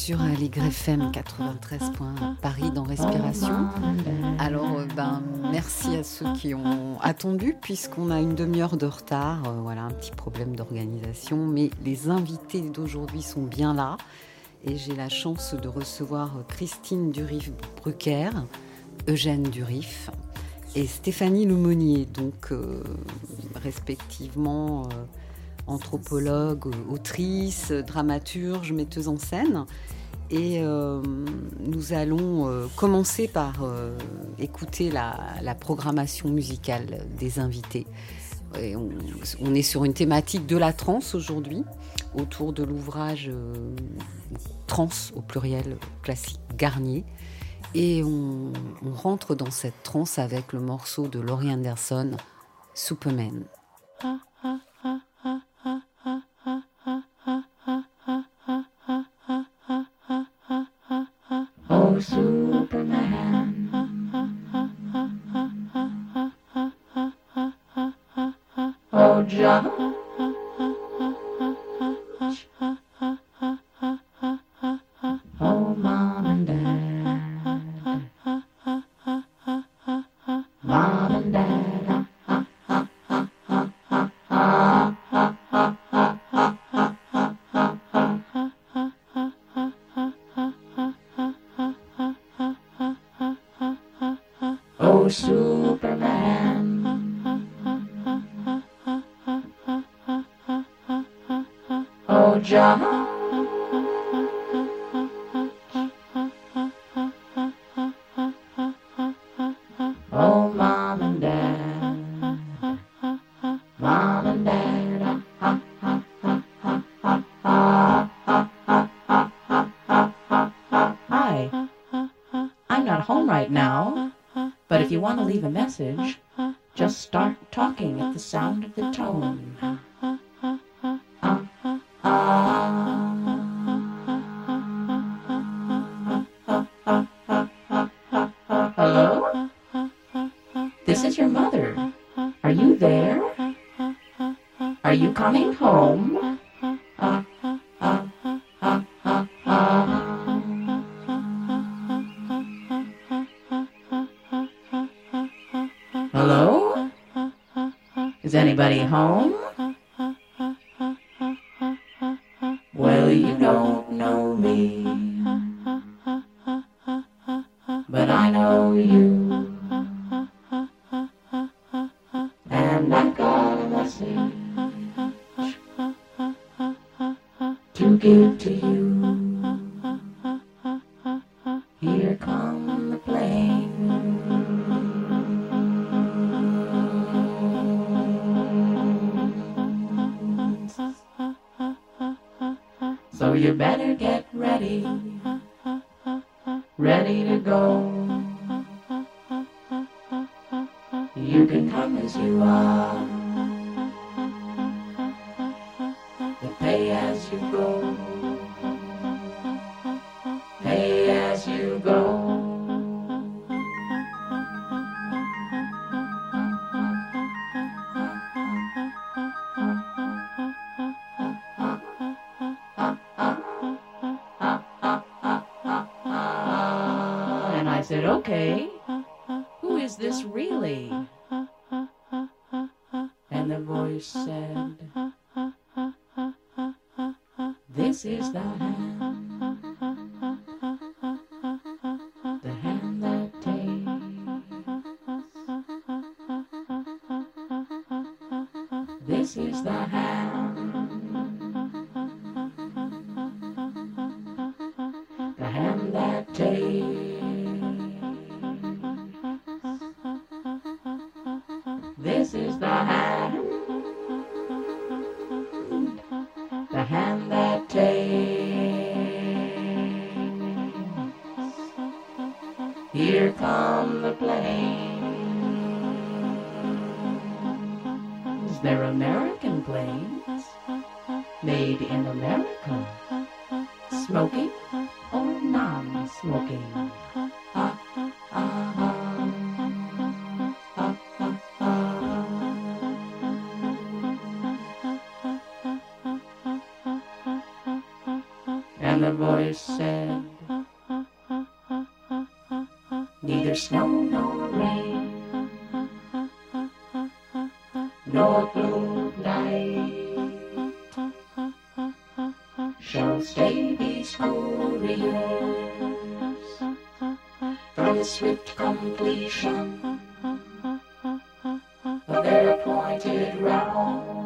Sur l'YFM 93. Paris dans Respiration. Alors, euh, ben, merci à ceux qui ont attendu, puisqu'on a une demi-heure de retard. Euh, voilà, un petit problème d'organisation. Mais les invités d'aujourd'hui sont bien là. Et j'ai la chance de recevoir Christine Durif-Brucker, Eugène Durif et Stéphanie Lemonnier, donc euh, respectivement anthropologue, autrice, dramaturge, metteuse en scène. Et euh, nous allons euh, commencer par euh, écouter la, programmation musicale des invités. on, est sur une thématique de la trance aujourd'hui, autour de l'ouvrage Trans au pluriel classique Garnier. Et on, rentre dans cette trance avec le morceau de Laurie Anderson, Superman. Ah, Superman. Oh, John. Superman. Oh, John. passage, just start talking at the sound of the tone. home. You can come as you are, and pay as you go. Shall stay these from the swift completion of their appointed round.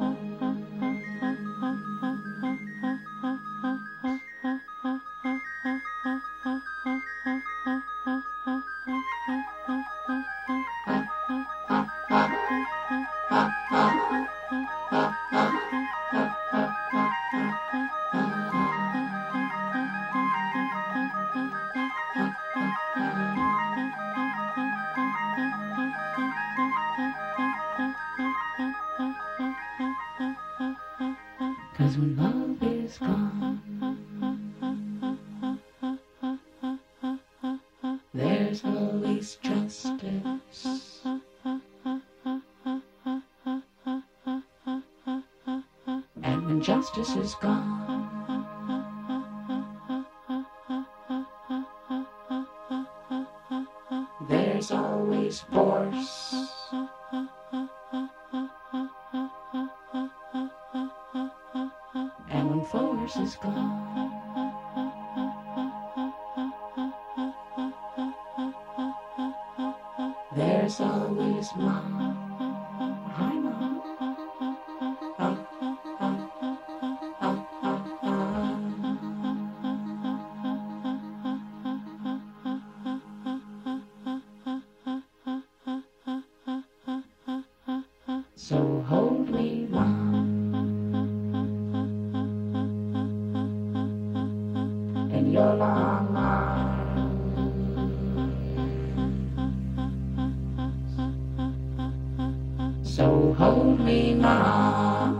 So hold me, mom.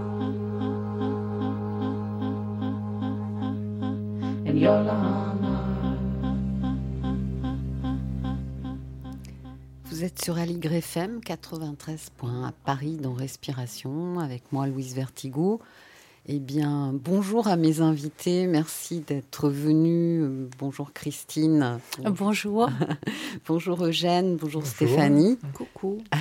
In your long arms. Vous êtes sur Aligre FM 93 à Paris dans Respiration avec moi Louise Vertigo. Eh bien, bonjour à mes invités. Merci d'être venus. Bonjour Christine. Bonjour. bonjour Eugène. Bonjour, Stéphanie. Coucou.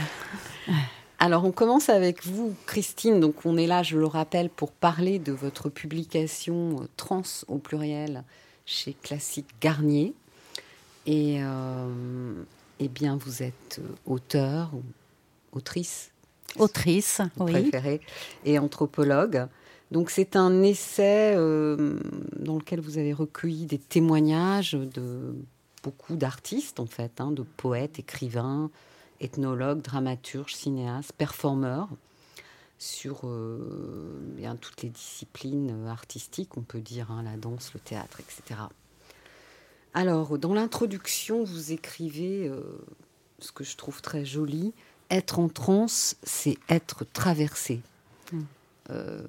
Alors, on commence avec vous, Christine. Donc, on est là, je le rappelle, pour parler de votre publication euh, Trans au pluriel chez Classique Garnier. Et euh, eh bien, vous êtes euh, auteur ou autrice Autrice, vous oui. préférez, et anthropologue. Donc c'est un essai euh, dans lequel vous avez recueilli des témoignages de beaucoup d'artistes, en fait, hein, de poètes, écrivains, ethnologues, dramaturges, cinéastes, performeurs, sur euh, bien toutes les disciplines euh, artistiques, on peut dire, hein, la danse, le théâtre, etc. Alors, dans l'introduction, vous écrivez euh, ce que je trouve très joli, être en transe, c'est être traversé. Euh,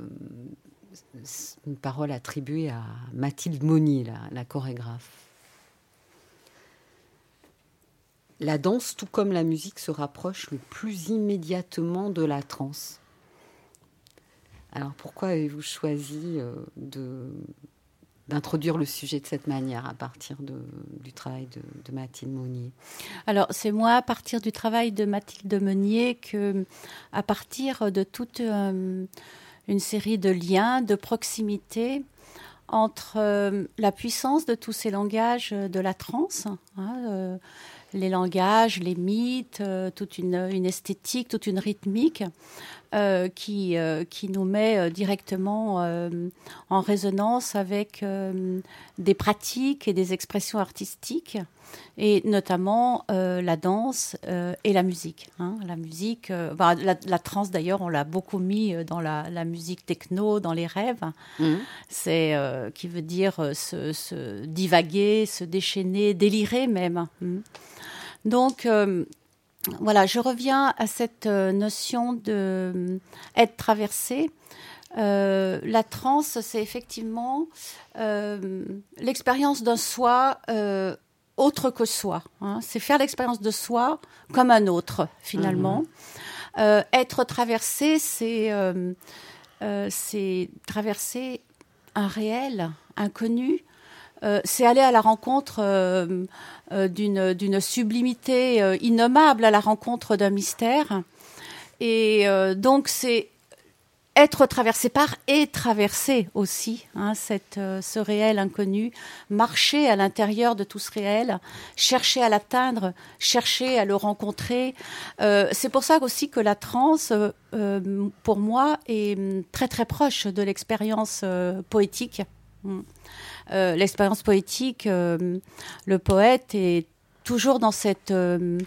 c'est une parole attribuée à Mathilde Monnier, la, la chorégraphe. La danse, tout comme la musique, se rapproche le plus immédiatement de la transe. Alors pourquoi avez-vous choisi euh, d'introduire le sujet de cette manière à partir du travail de, de Mathilde Monnier Alors, c'est moi, à partir du travail de Mathilde Meunier, que, à partir de toute euh, une série de liens, de proximité entre euh, la puissance de tous ces langages de la transe, hein, les langages, les mythes, euh, toute une, une esthétique, toute une rythmique euh, qui, euh, qui nous met directement en résonance avec des pratiques et des expressions artistiques, et notamment la danse et la musique. hein. La musique, bah, la, la trance d'ailleurs, on l'a beaucoup mis dans la, la musique techno, dans les rêves. Mhm. C'est qui veut dire se, se divaguer, se déchaîner, délirer même. Mm. Donc, euh, voilà, je reviens à cette notion de être traversé. la transe, c'est effectivement l'expérience d'un soi autre que soi. Hein. C'est faire l'expérience de soi comme un autre, finalement. Mhm. être traversé, c'est traverser un réel inconnu euh, c'est aller à la rencontre euh, euh, d'une sublimité innommable, à la rencontre d'un mystère. Et donc c'est être traversé par et traverser aussi hein, ce réel inconnu, marcher à l'intérieur de tout ce réel, chercher à l'atteindre, chercher à le rencontrer. c'est pour ça aussi que la transe, pour moi, est très très proche de l'expérience poétique. Euh, l'expérience poétique, euh, le poète est toujours dans cette euh,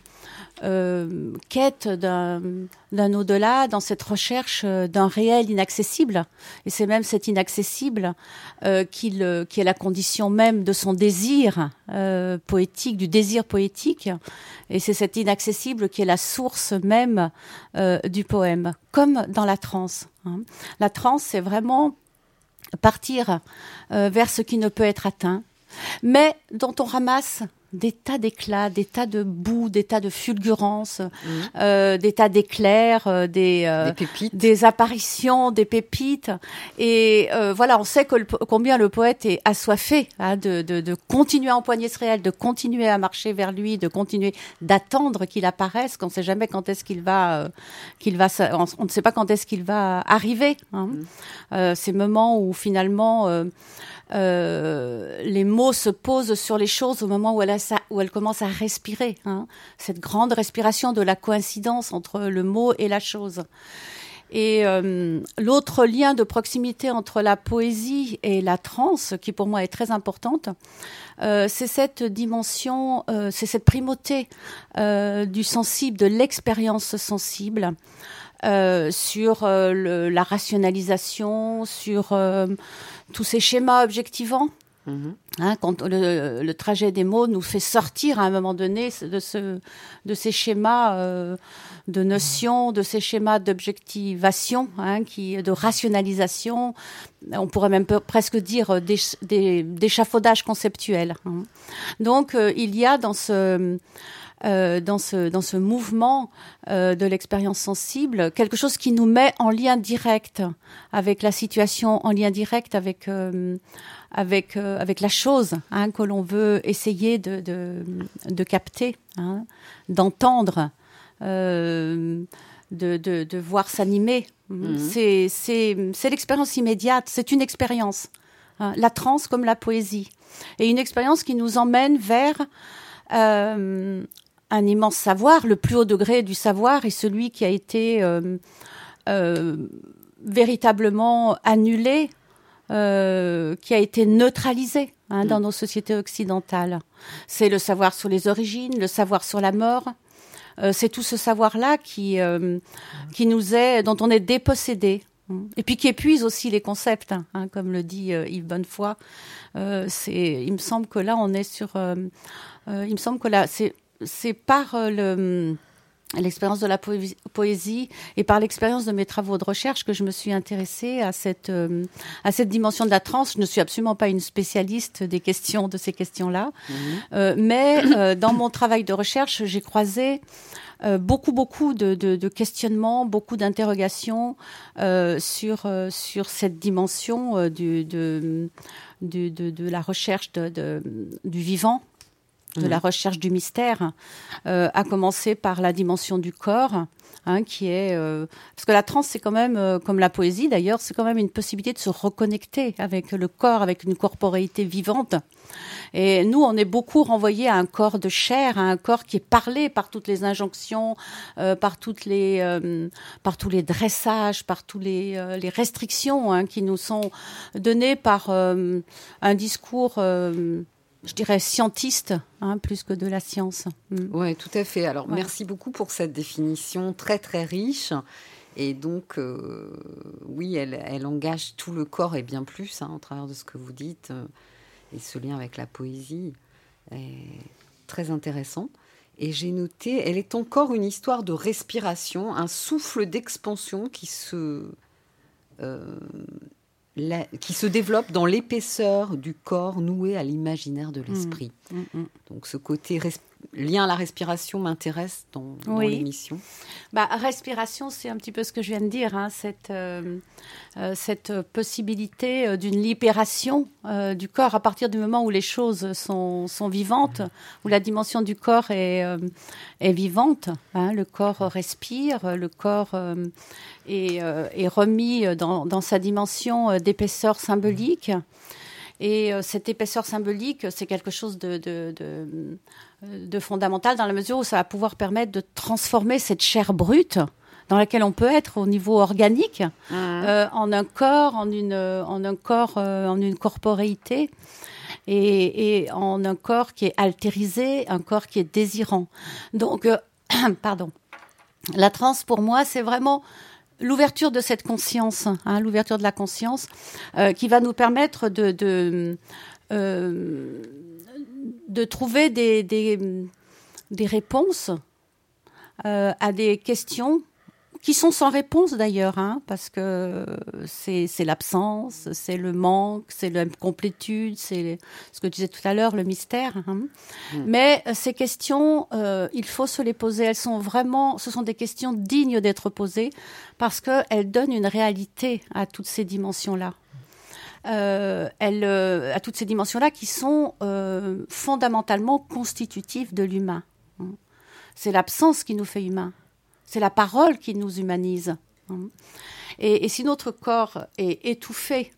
quête d'un au-delà, dans cette recherche d'un réel inaccessible. Et c'est même cet inaccessible qui, qui, est la condition même de son désir poétique, du désir poétique. Et c'est cet inaccessible qui est la source même du poème, comme dans la transe. Hein. La transe, c'est vraiment partir euh, vers ce qui ne peut être atteint, mais dont on ramasse des tas d'éclats, des tas de boue, des tas de fulgurances, mmh. euh, des tas d'éclairs, euh, des, euh, des, apparitions, des pépites. Et voilà, on sait que combien le poète est assoiffé hein, de, de, de, continuer à empoigner ce réel, de continuer à marcher vers lui, de continuer d'attendre qu'il apparaisse. Qu'on ne sait jamais quand est-ce qu'il va, qu'il va, on, ne sait pas quand est-ce qu'il va arriver. Hein. Mmh. ces moments où finalement euh, les mots se posent sur les choses au moment où elle, commence à respirer. Hein. Cette grande respiration de la coïncidence entre le mot et la chose. Et euh, l'autre lien de proximité entre la poésie et la transe, qui pour moi est très importante, euh, c'est cette dimension, c'est cette primauté du sensible, de l'expérience sensible. sur la rationalisation, sur tous ces schémas objectivants. Mhm. Hein, quand le, trajet des mots nous fait sortir à un moment donné de, ce, de ces schémas de euh, de notions, de ces schémas d'objectivation, hein, qui, de rationalisation, on pourrait même presque dire d'échafaudage conceptuel. Hein. Donc euh, il y a dans ce euh, dans, ce, dans ce mouvement euh, de l'expérience sensible, quelque chose qui nous met en lien direct avec la situation, en lien direct avec, euh, avec, avec la chose hein, que l'on veut essayer de, de, de capter, hein, d'entendre. De, de, de, voir s'animer. Mhm. C'est l'expérience immédiate, c'est une expérience. Hein, la transe comme la poésie. Et une expérience qui nous emmène vers euh, un immense savoir. Le plus haut degré du savoir est celui qui a été euh, euh, véritablement annulé, euh, qui a été neutralisé hein, dans mm. nos sociétés occidentales. C'est le savoir sur les origines, le savoir sur la mort. c'est tout ce savoir-là qui, qui nous est, dont on est dépossédé. Et puis qui épuise aussi les concepts, hein, comme le dit Yves Bonnefoy. c'est, il me semble que là, on est sur. il me semble que là, c'est c'est par euh, le l'expérience de la poésie et par l'expérience de mes travaux de recherche que je me suis intéressée à cette euh, à cette dimension de la transe. Je ne suis absolument pas une spécialiste des questions de ces questions-là, mhm. euh, mais dans mon travail de recherche, j'ai croisé beaucoup beaucoup de, de, questionnements, beaucoup d'interrogations sur sur cette dimension du, de, de, de, la recherche de, du vivant de la mm. recherche du mystère, euh, à commencer par la dimension du corps, hein, qui est euh, parce que la transe c'est quand même euh, comme la poésie d'ailleurs, c'est quand même une possibilité de se reconnecter avec le corps, avec une corporéité vivante. Et nous, on est beaucoup renvoyé à un corps de chair, à un corps qui est parlé par toutes les injonctions, par toutes les, par tous les dressages, par tous les, les restrictions hein, qui nous sont données par un discours je dirais, scientiste, hein, plus que de la science. Mm. Oui, tout à fait. Alors, merci beaucoup pour cette définition très, très riche. Et donc, euh, oui, elle, engage tout le corps et bien plus, hein, au travers de ce que vous dites. Euh, et ce lien avec la poésie est très intéressant. Et j'ai noté, elle est encore une histoire de respiration, un souffle d'expansion qui se, euh, la- qui se développe dans l'épaisseur du corps noué à l'imaginaire de l'esprit. Mm, mm. Donc ce côté lien à la respiration m'intéresse dans, dans Oui. l'émission. Bah, respiration, c'est un petit peu ce que je viens de dire, hein, cette, euh, euh, cette possibilité euh, d'une libération euh, du corps à partir du moment où les choses sont, sont vivantes, où la dimension du corps est, euh, est vivante. hein, le corps respire, le corps est, est remis dans, dans sa dimension d'épaisseur symbolique. Et euh, cette épaisseur symbolique, c'est quelque chose de, de, de, de fondamental dans la mesure où ça va pouvoir permettre de transformer cette chair brute dans laquelle on peut être au niveau organique euh, en un corps, en une, en un corps, euh, en une corporéité et, et en un corps qui est altérisé, un corps qui est désirant. Donc, euh, pardon. La transe, pour moi, c'est vraiment l'ouverture de cette conscience, hein, l'ouverture de la conscience, euh, qui va nous permettre de, euh, trouver des réponses euh, à des questions qui sont sans réponse d'ailleurs, hein, parce que c'est l'absence, c'est le manque, c'est l'incomplétude, c'est ce que tu disais tout à l'heure, le mystère. hein. Mais euh, ces questions, euh, il faut se les poser. Elles sont vraiment, ce sont des questions dignes d'être posées parce qu'elles donnent une réalité à toutes ces dimensions-là. Euh, euh, à toutes ces dimensions-là qui sont fondamentalement constitutives de l'humain. hein. C'est l'absence qui nous fait humains. C'est la parole qui nous humanise. Et, et si notre corps est étouffé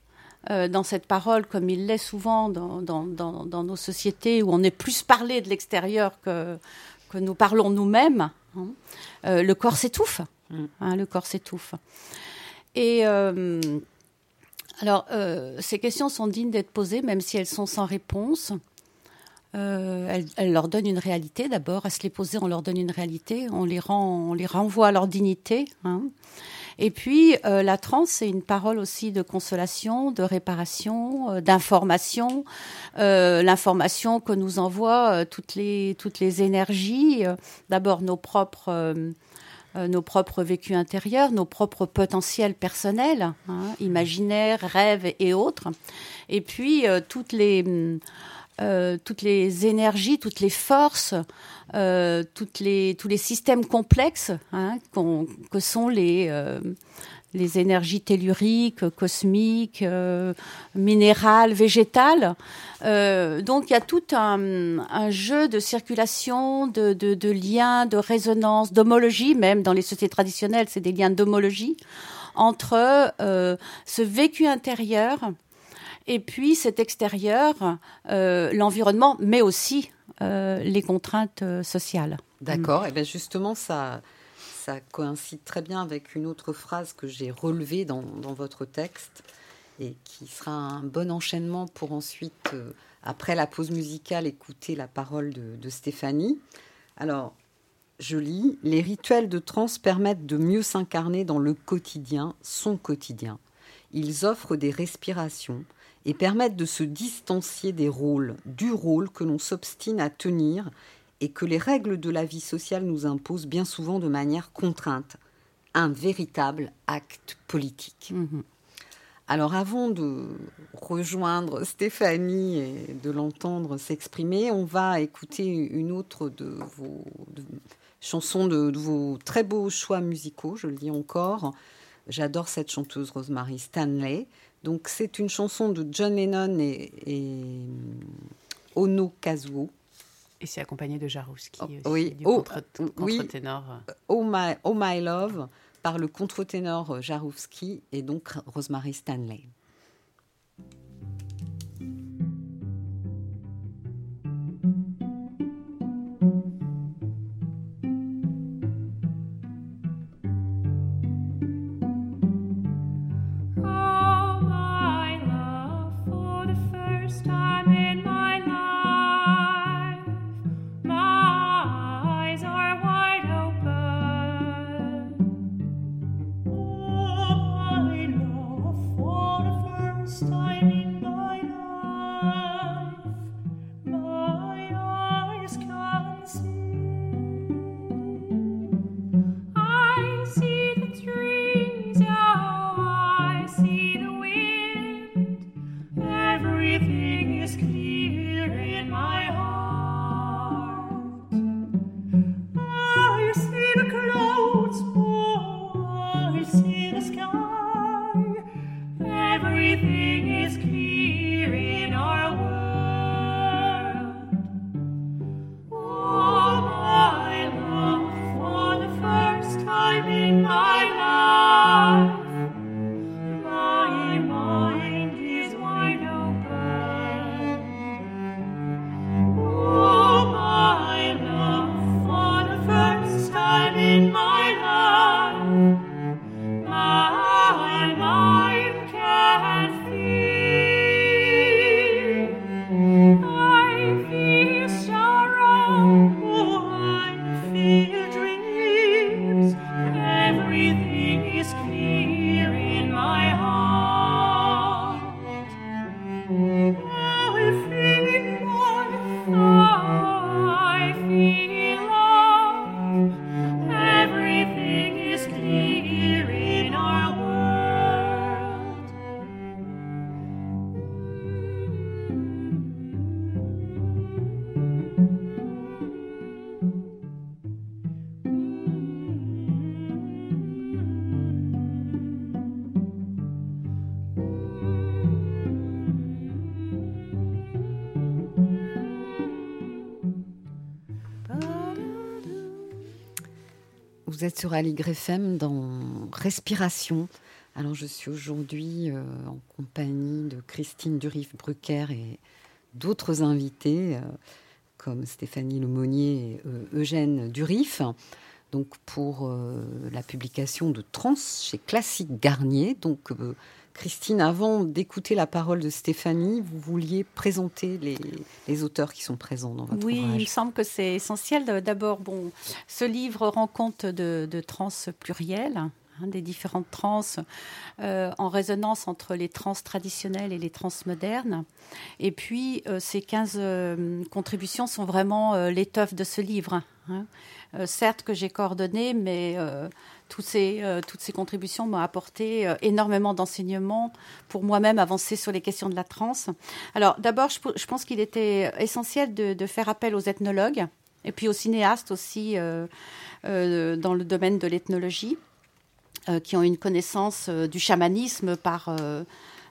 euh, dans cette parole, comme il l'est souvent dans, dans- dans- dans nos sociétés, où on est plus parlé de l'extérieur que, que nous parlons nous-mêmes, hein, euh, le corps s'étouffe. hein, le corps s'étouffe. Et euh, alors, ces questions sont dignes d'être posées, même si elles sont sans réponse. Euh, elles, elles leur donnent une réalité d'abord. À se les poser, on leur donne une réalité. On les rend, on les renvoie à leur dignité. hein. Et puis, euh, la transe, c'est une parole aussi de consolation, de réparation, euh, d'information. Euh, L'information que nous envoient euh, toutes les toutes les énergies. euh, D'abord nos propres nos propres vécus intérieurs, nos propres potentiels personnels, hein, imaginaires, rêves et autres. Et puis euh, toutes les hum, euh, toutes les énergies, toutes les forces, euh, tous les systèmes complexes hein, que sont les, euh, les énergies telluriques, cosmiques, minérales, végétales. Donc il y a tout un, jeu de circulation, de, liens, de résonance, d'homologie même dans les sociétés traditionnelles, c'est des liens d'homologie entre ce vécu intérieur et puis cet extérieur, euh, l'environnement, mais aussi euh, les contraintes euh, sociales. D'accord. Et bien justement, ça, ça coïncide très bien avec une autre phrase que j'ai relevée dans, dans votre texte et qui sera un bon enchaînement pour ensuite, euh, après la pause musicale, écouter la parole de, de Stéphanie. Alors, je lis, les rituels de trance permettent de mieux s'incarner dans le quotidien, son quotidien. Ils offrent des respirations et permettent de se distancier des rôles, du rôle que l'on s'obstine à tenir et que les règles de la vie sociale nous imposent bien souvent de manière contrainte. Un véritable acte politique. Mhm. Alors avant de rejoindre Stéphanie et de l'entendre s'exprimer, on va écouter une autre de vos de- chansons de, de vos très beaux choix musicaux, je le dis encore. J'adore cette chanteuse Rosemary Stanley. Donc c'est une chanson de John Lennon et, et Ono Kazuo. Et c'est accompagné de Jarouski Oh, aussi, oui. du Oh, oui. contre-ténor. Oh My, oh My Love par le contre-ténor Jarouski et donc Rosemary Stanley. time in my life. Êtes sur Aligre FM dans Respiration. Alors, je suis aujourd'hui euh, en compagnie de Christine Durif-Brucker et d'autres invités, euh, comme Stéphanie Lemonnier et euh, Eugène Durif. Donc, pour la publication de Trans chez Classique Garnier. Donc, Christine, avant d'écouter la parole de Stéphanie, vous vouliez présenter les, les auteurs qui sont présents dans votre Oui, il me semble que c'est essentiel. D'abord, bon, ce livre rend compte de, de trans plurielles, hein, des différentes trans, euh, en résonance entre les trans traditionnelles et les trans modernes. Et puis, euh, ces 15 euh, contributions sont vraiment l'étoffe de ce livre. hein. Certes que j'ai coordonné, mais tous ces, toutes ces contributions m'ont apporté énormément d'enseignements pour moi-même avancer sur les questions de la transe. Alors d'abord, je, pense qu'il était essentiel de, faire appel aux ethnologues et puis aux cinéastes aussi dans le domaine de l'ethnologie, qui ont une connaissance euh, du chamanisme euh,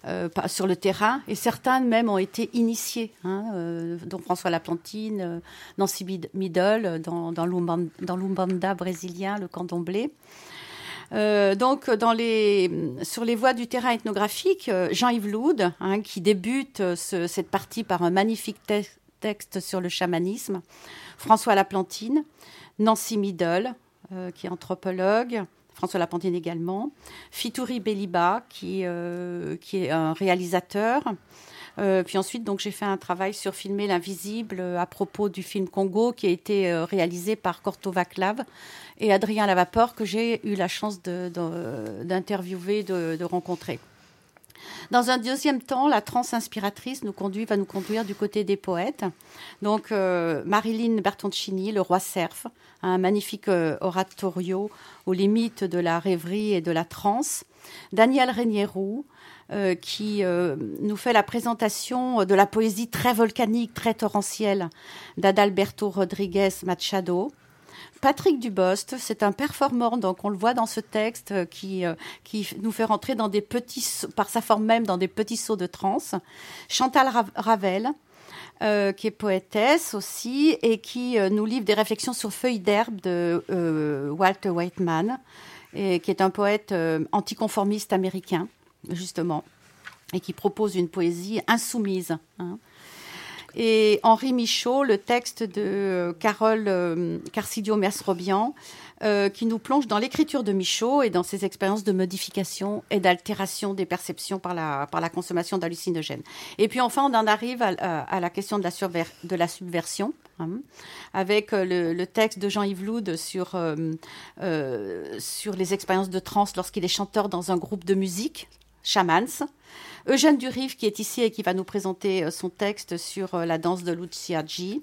euh, sur le terrain, et certains même ont été initiés, hein, euh, dont François Laplantine, euh, Nancy Mid- Middle, euh, dans, dans l'Umban- dans l'Umbanda brésilien, le candomblé. Euh, donc, sur les voies du terrain ethnographique, euh, Jean-Yves Loud, hein, qui débute euh, ce- cette partie par un magnifique te- texte sur le chamanisme, François Laplantine, Nancy Middle, euh, qui est anthropologue, François Laplantine également, Fitouri Beliba, qui, euh, qui est un réalisateur. Euh, puis ensuite, donc, j'ai fait un travail sur filmer l'invisible euh, à propos du film Congo qui a été réalisé par Corto Vaclav et Adrien Lavaport que j'ai eu la chance d'interviewer, de rencontrer. Dans un deuxième temps, la transe inspiratrice nous conduit, va nous conduire du côté des poètes. Donc, euh, Marilyn Bertoncini, Le Roi Cerf, un magnifique euh, oratorio aux limites de la rêverie et de la transe. Daniel Régniero, euh, qui euh, nous fait la présentation de la poésie très volcanique, très torrentielle d'Adalberto Rodriguez Machado. Patrick Dubost, c'est un performeur, donc on le voit dans ce texte euh, qui, euh, qui nous fait rentrer dans des petits, par sa forme même, dans des petits sauts de transe. Chantal Ra- Ravel, euh, qui est poétesse aussi et qui nous livre des réflexions sur Feuilles d'herbe de euh, Walter Whiteman, et qui est un poète anticonformiste américain, justement, et qui propose une poésie insoumise. hein. Et Henri Michaud, le texte de euh, Carole euh, Carcidio Mersrobian, euh, qui nous plonge dans l'écriture de Michaud et dans ses expériences de modification et d'altération des perceptions par la, par la consommation d'hallucinogènes. Et puis enfin, on en arrive à, la question de la, subversion, hein, avec euh, le, texte de Jean-Yves Loud sur, sur les expériences de trance lorsqu'il est chanteur dans un groupe de musique, Chamans. Eugène Durive, qui est ici et qui va nous présenter euh, son texte sur euh, la danse de Lucia G.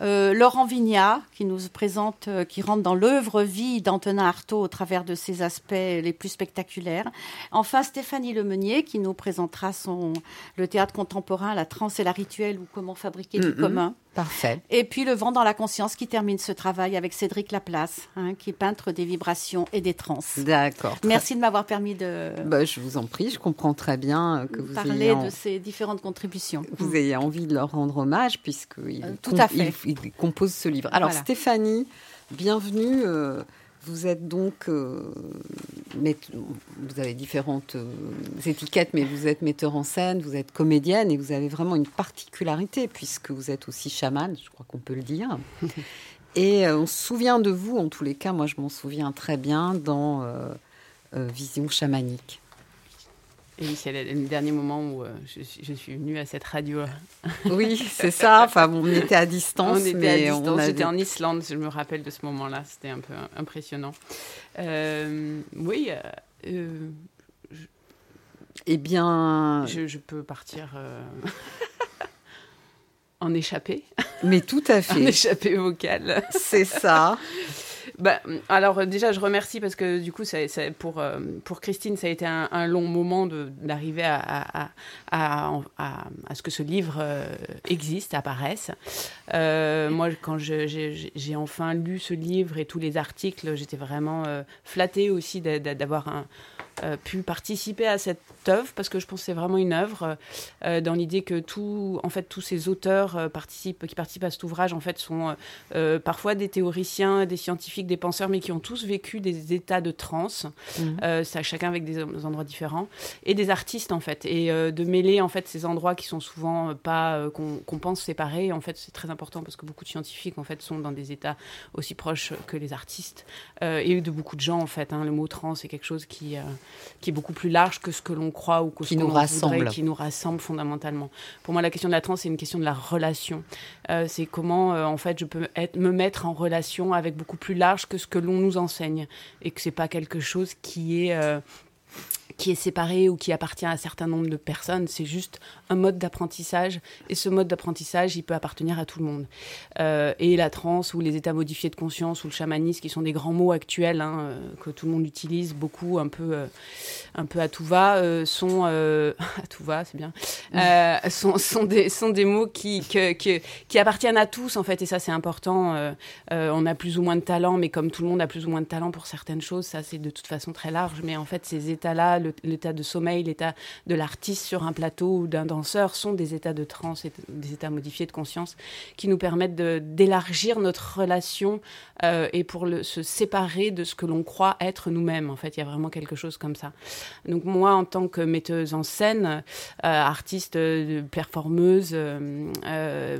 Euh, Laurent Vignat, qui nous présente, euh, qui rentre dans l'œuvre-vie d'Antonin Artaud au travers de ses aspects les plus spectaculaires. Enfin, Stéphanie Lemeunier, qui nous présentera son, le théâtre contemporain, la trance et la rituelle, ou comment fabriquer du Mhm. commun. Parfait. Et puis Le vent dans la conscience, qui termine ce travail avec Cédric Laplace, hein, qui est peintre des vibrations et des trans. D'accord. Merci de m'avoir permis de Bah, je vous en prie, je comprends très bien euh, que vous parler ayez, en- de ces différentes contributions. vous ayez envie de leur rendre hommage puisqu'ils Euh, tout à fait. ils, ils composent ce livre. Alors Voilà. Stéphanie, bienvenue. euh, Vous êtes donc, euh, vous avez différentes euh, étiquettes, mais vous êtes metteur en scène, vous êtes comédienne et vous avez vraiment une particularité puisque vous êtes aussi chamane, je crois qu'on peut le dire. Et euh, on se souvient de vous, en tous les cas, moi je m'en souviens très bien dans Vision chamanique. Et c'est le, dernier moment où euh, je, suis- je suis venue à cette radio. Oui, c'est ça. Enfin, on était à distance, on était mais à distance, avait- j'étais en Islande, je me rappelle de ce moment-là, c'était un peu impressionnant. Euh, oui, euh, euh, Eh bien, je, je peux partir euh, en échappée, mais tout à en fait. échappée vocale. C'est ça. Bah, alors euh, déjà, je remercie parce que du coup, pour, euh, pour Christine, ça a été un, long moment d'arriver à, à, à, à- ce que ce livre euh, existe, apparaisse. Moi, quand j'ai enfin lu ce livre et tous les articles, j'étais vraiment flattée aussi d'a- d'a- d'avoir un, euh, pu participer à cette œuvre parce que je pense que c'est vraiment une œuvre euh, dans l'idée que tout, en fait, tous ces auteurs euh, participent, qui participent à cet ouvrage en fait sont parfois des théoriciens, des scientifiques, des penseurs, mais qui ont tous vécu des états de transe, Mhm. ça, chacun avec des, des endroits différents, et des artistes en fait, et de mêler en fait ces endroits qui sont souvent pas qu'on pense séparés. En fait, c'est très important parce que beaucoup de scientifiques en fait sont dans des états aussi proches que les artistes et de beaucoup de gens en fait. hein. le mot trans est quelque chose qui qui est beaucoup plus large que ce que l'on croit ou que Qui ce que nous l'on voudrait, rassemble. qui nous rassemble fondamentalement. Pour moi, la question de la trans, c'est une question de la relation. Euh, c'est comment, euh, en fait, je peux être, me mettre en relation avec beaucoup plus large que ce que l'on nous enseigne. Et que c'est pas quelque chose qui est. qui est séparé ou qui appartient à un certain nombre de personnes, c'est juste un mode d'apprentissage et ce mode d'apprentissage, il peut appartenir à tout le monde. Euh, et la transe ou les états modifiés de conscience ou le chamanisme, qui sont des grands mots actuels hein, euh, que tout le monde utilise beaucoup, un peu, euh, un peu à tout va, sont à tout va, c'est bien, sont, des sont des mots qui que, qui appartiennent à tous en fait et ça c'est important. On a plus ou moins de talent, mais comme tout le monde a plus ou moins de talent pour certaines choses, ça c'est de toute façon très large. Mais en fait, ces états-là, le- l'état de sommeil, l'état de l'artiste sur un plateau ou d'un danseur, sont des états de transe, des états modifiés de conscience qui nous permettent d'élargir notre relation euh, et pour se séparer de ce que l'on croit être nous-mêmes. En fait, il y a vraiment quelque chose comme ça. Donc moi, en tant que metteuse en scène, euh, artiste, euh, performeuse,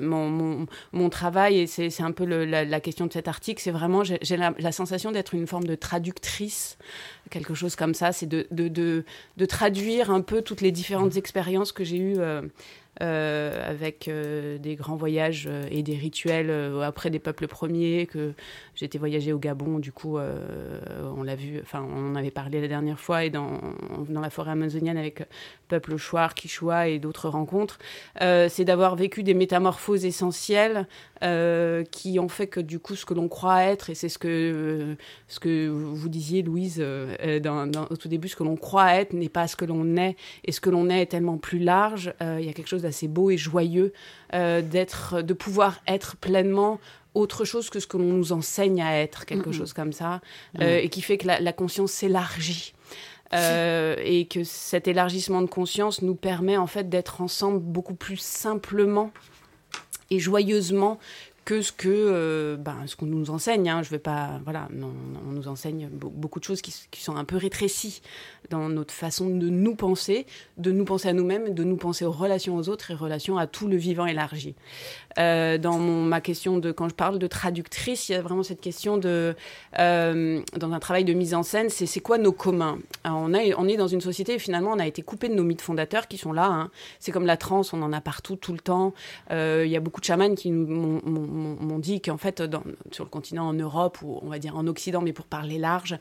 mon, travail, et c'est un peu la, question de cet article, c'est vraiment, j'ai la, sensation d'être une forme de traductrice, quelque chose comme ça, c'est de, de traduire un peu toutes les différentes expériences que j'ai eues. euh, euh, avec euh, des grands voyages et des rituels après des peuples premiers que été voyager au Gabon du coup euh, on l'a vu enfin on en avait parlé la dernière fois et dans, la forêt amazonienne avec peuple Chouar, Quichua et d'autres rencontres euh, c'est d'avoir vécu des métamorphoses essentielles euh, qui ont fait que du coup ce que l'on croit être et c'est ce que euh, ce que vous disiez Louise euh, euh, au tout début ce que l'on croit être n'est pas ce que l'on est et ce que l'on est est tellement plus large Euh, il y a quelque chose d'assez beau et joyeux euh, d'être de pouvoir être pleinement autre chose que ce que l'on nous enseigne à être quelque chose comme ça euh, et qui fait que la, la conscience s'élargit Euh, et que cet élargissement de conscience nous permet en fait d'être ensemble beaucoup plus simplement et joyeusement que ce que euh, ben, ce qu'on nous enseigne. Hein. Je vais pas, voilà, on nous enseigne be- beaucoup de choses qui, qui sont un peu rétrécies dans notre façon de nous penser, de nous penser à nous-mêmes, de nous penser aux relations aux autres et relations à tout le vivant élargi. Euh, dans mon, ma question de quand je parle de traductrice, il y a vraiment cette question de euh, dans un travail de mise en scène, c'est c'est quoi nos communs? On, a, on est dans une société finalement on a été coupé de nos mythes fondateurs qui sont là. hein. C'est comme la transe, on en a partout tout le temps. Euh, Il y a beaucoup de chamans qui m'ont- dit qu'en fait sur le continent en Europe ou on va dire en Occident, mais pour parler large,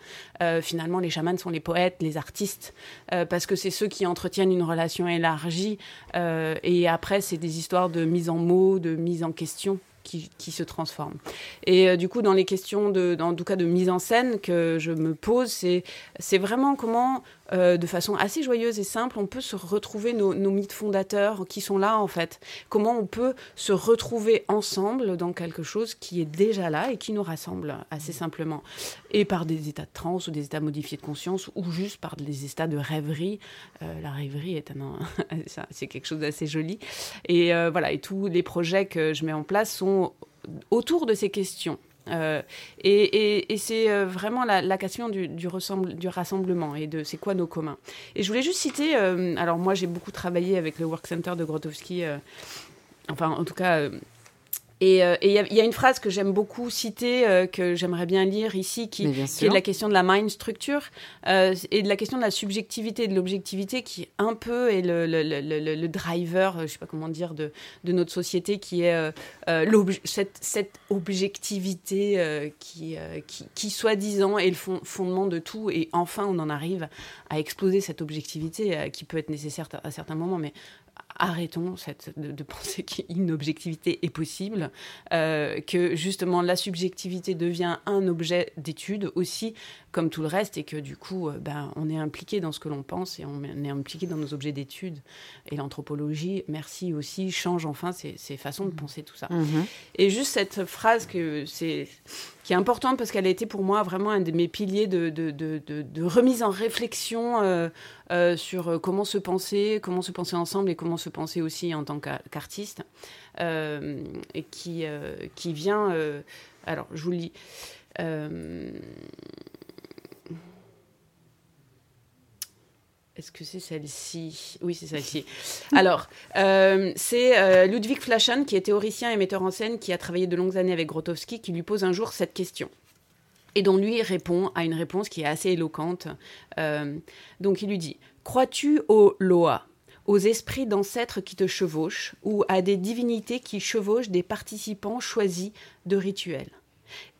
finalement les chamans sont les poètes, les artistes, parce que c'est ceux qui entretiennent une relation élargie. et après c'est des histoires de mise en mots, de mise en question qui, se transforment. Et euh, du coup, dans les questions de, tout cas de mise en scène que je me pose, c'est vraiment comment, euh, de façon assez joyeuse et simple, on peut se retrouver nos, mythes fondateurs qui sont là en fait. Comment on peut se retrouver ensemble dans quelque chose qui est déjà là et qui nous rassemble assez simplement. Et par des états de transe ou des états modifiés de conscience ou juste par des états de rêverie. Euh, la rêverie est un, c'est quelque chose d'assez joli. Et euh, voilà, et tous les projets que je mets en place sont autour de ces questions. Euh, et c'est euh, vraiment la, question du, rassemblement et de c'est quoi nos communs. Et je voulais juste citer, euh, alors moi j'ai beaucoup travaillé avec le Work Center de Grotowski, enfin en tout cas... euh, et euh, il y, a- il y a une phrase que j'aime beaucoup citer, euh, que j'aimerais bien lire ici, qui, est de la question de la mind structure euh, et de la question de la subjectivité et de l'objectivité qui un peu est le, le, le, le- le driver, euh, je sais pas comment dire, de, de notre société qui est euh, euh, l'obj- cette, cette objectivité euh, qui, euh, qui, qui soi-disant est le fond- fondement de tout. Et enfin on en arrive à exploser cette objectivité euh, qui peut être nécessaire à certains moments mais arrêtons cette, de, de penser qu'une objectivité est possible, euh, que justement la subjectivité devient un objet d'étude aussi, comme tout le reste, et que du coup, euh, ben, on est impliqué dans ce que l'on pense et on est impliqué dans nos objets d'étude. Et l'anthropologie, merci aussi, change enfin ses, ses façons de penser tout ça. Mhm. Et juste cette phrase que c'est qui est importante parce qu'elle a été pour moi vraiment un de mes piliers de, de, de, remise en réflexion euh, euh, sur euh, comment se penser, comment se penser ensemble et comment se penser aussi en tant qu'a- qu'artiste. Et qui, qui vient. alors, je vous le. Est-ce que c'est celle-ci? Oui, c'est celle-ci. Alors, euh, c'est euh, Ludwig Flaschen, qui est théoricien et metteur en scène, qui a travaillé de longues années avec Grotowski, qui lui pose un jour cette question. Et dont lui répond à une réponse qui est assez éloquente. Euh, donc il lui dit Crois-tu aux Loa, aux esprits d'ancêtres qui te chevauchent, ou à des divinités qui chevauchent des participants choisis de rituels?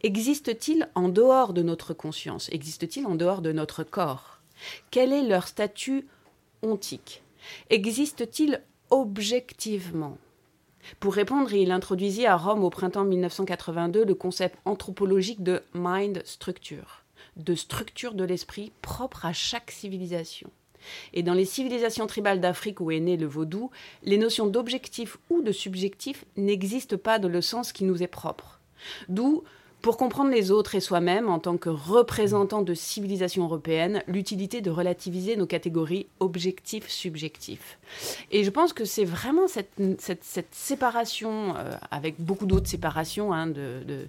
Existe-t-il en dehors de notre conscience? Existe-t-il en dehors de notre corps? Quel est leur statut ontique? Existe-t-il objectivement? Pour répondre, il introduisit à Rome au printemps 1982 le concept anthropologique de mind structure, de structure de l'esprit propre à chaque civilisation. Et dans les civilisations tribales d'Afrique où est né le vaudou, les notions d'objectif ou de subjectif n'existent pas dans le sens qui nous est propre. D'où, pour comprendre les autres et soi-même en tant que représentants de civilisations européennes, l'utilité de relativiser nos catégories objectif-subjectif. Et je pense que c'est vraiment cette, cette, séparation, euh, avec beaucoup d'autres séparations, hein, de, de-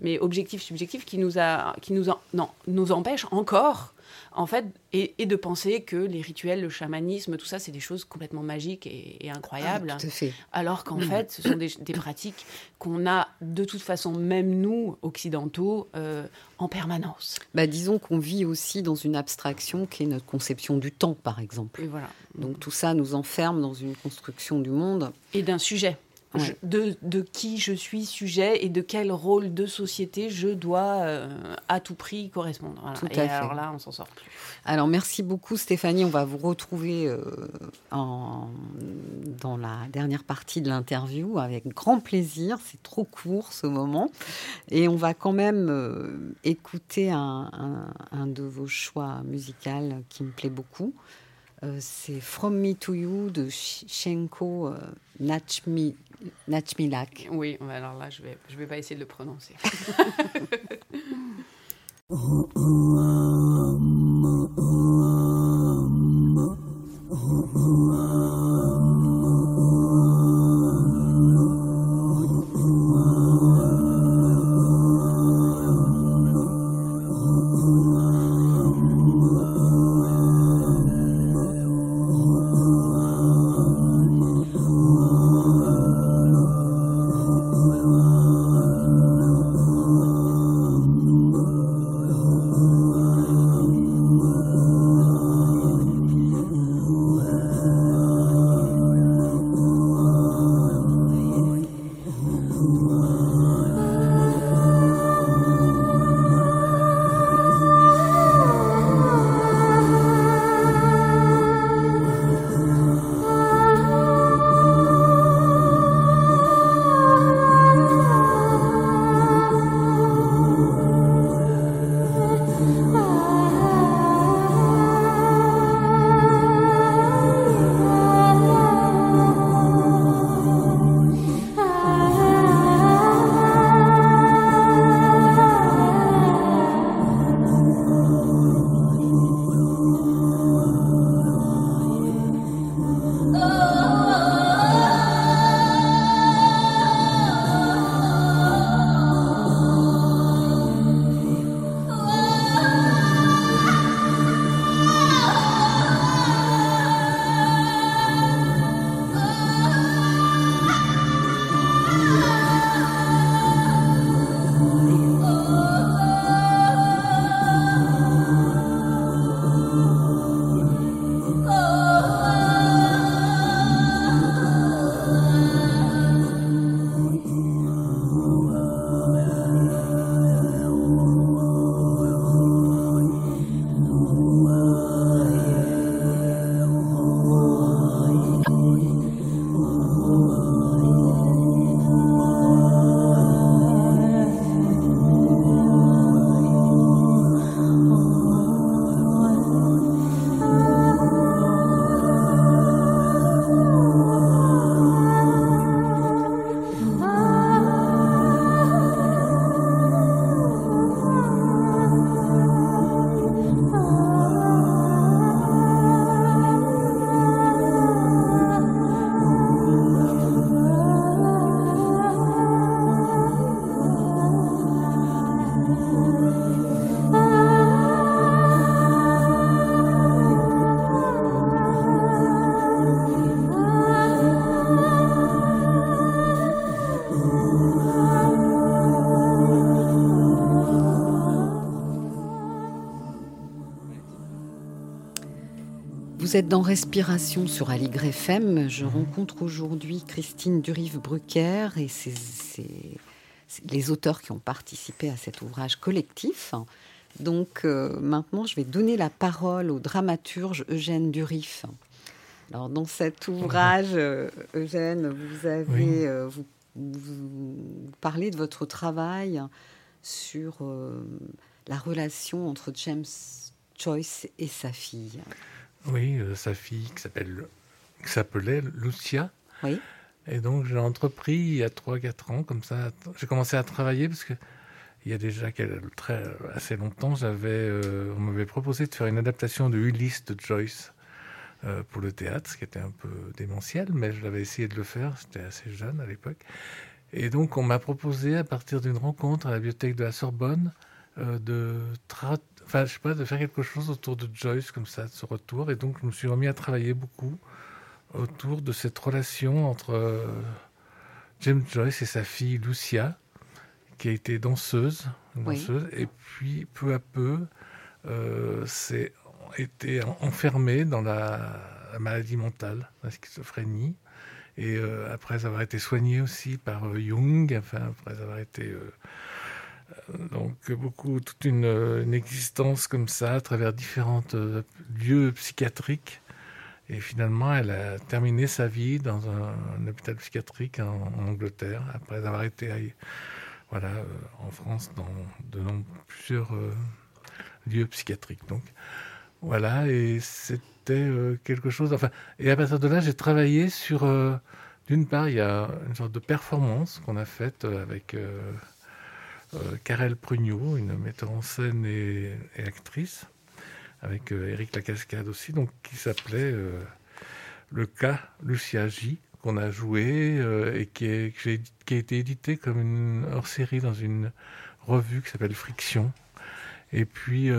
mais objectif-subjectif, qui nous, a, qui nous, non, nous empêche encore, en fait, et, et de penser que les rituels, le chamanisme, tout ça, c'est des choses complètement magiques et, et incroyables. Ah, tout à fait. Alors qu'en fait, ce sont des, des pratiques qu'on a de toute façon, même nous, occidentaux, euh, en permanence. Bah, disons qu'on vit aussi dans une abstraction qui est notre conception du temps, par exemple. Et voilà. Donc tout ça nous enferme dans une construction du monde. Et d'un sujet. Ouais. Je- de, de qui je suis sujet et de quel rôle de société je dois euh, à tout prix correspondre. Voilà. Tout et à fait. alors là, on s'en sort plus. Alors merci beaucoup Stéphanie, on va vous retrouver euh, en- dans la dernière partie de l'interview avec grand plaisir, c'est trop court ce moment. Et on va quand même euh, écouter un, un- un de vos choix musicaux qui me plaît beaucoup. Euh, c'est From Me to You de Sh- Shenko Nachmi- Nachmilak. Oui, alors là, je vais, je vais pas essayer de le prononcer. Vous êtes dans Respiration sur Aligre FM. Je rencontre aujourd'hui Christine Durive-Brucker et c'est les auteurs qui ont participé à cet ouvrage collectif. Donc euh, maintenant, je vais donner la parole au dramaturge Eugène Durif. Alors dans cet ouvrage, euh, Eugène, vous avez euh, vous, vous, parlez de votre travail sur la relation entre James Joyce et sa fille. Oui, euh, sa fille qui s'appelle qui s'appelait Lucia. Oui. Et donc j'ai entrepris il y a 3-4 ans, comme ça, j'ai commencé à travailler parce que il y a déjà très, assez longtemps, j'avais, euh, on m'avait proposé de faire une adaptation de Ulysse de Joyce euh, pour le théâtre, ce qui était un peu démentiel, mais je l'avais essayé de le faire, j'étais assez jeune à l'époque. Et donc on m'a proposé, à partir d'une rencontre à la bibliothèque de la Sorbonne, de enfin, je sais pas, de faire quelque chose autour de Joyce comme ça, de ce retour. Et donc, je me suis remis à travailler beaucoup autour de cette relation entre euh, James Joyce et sa fille Lucia, qui a été danseuse, danseuse et puis peu à peu, euh, s'est été enfermée dans la, maladie mentale, la schizophrénie. Et euh, après avoir été soignée aussi par euh, Jung, enfin, après avoir été donc beaucoup, toute une, existence comme ça à travers différents euh, lieux psychiatriques. Et finalement, elle a terminé sa vie dans un, hôpital psychiatrique en, Angleterre, après avoir été voilà, euh, en France dans de plusieurs euh, lieux psychiatriques. Donc voilà, et c'était quelque chose. Enfin, et à partir de là, j'ai travaillé sur. D'une part, il y a une sorte de performance qu'on a faite avec euh, Karel Prugnot, une metteur en scène et, actrice, avec euh, Eric Lacascade aussi, donc qui s'appelait euh, Le cas Lucia J, qu'on a joué et qui, a été édité comme une hors-série dans une revue qui s'appelle Friction. Et puis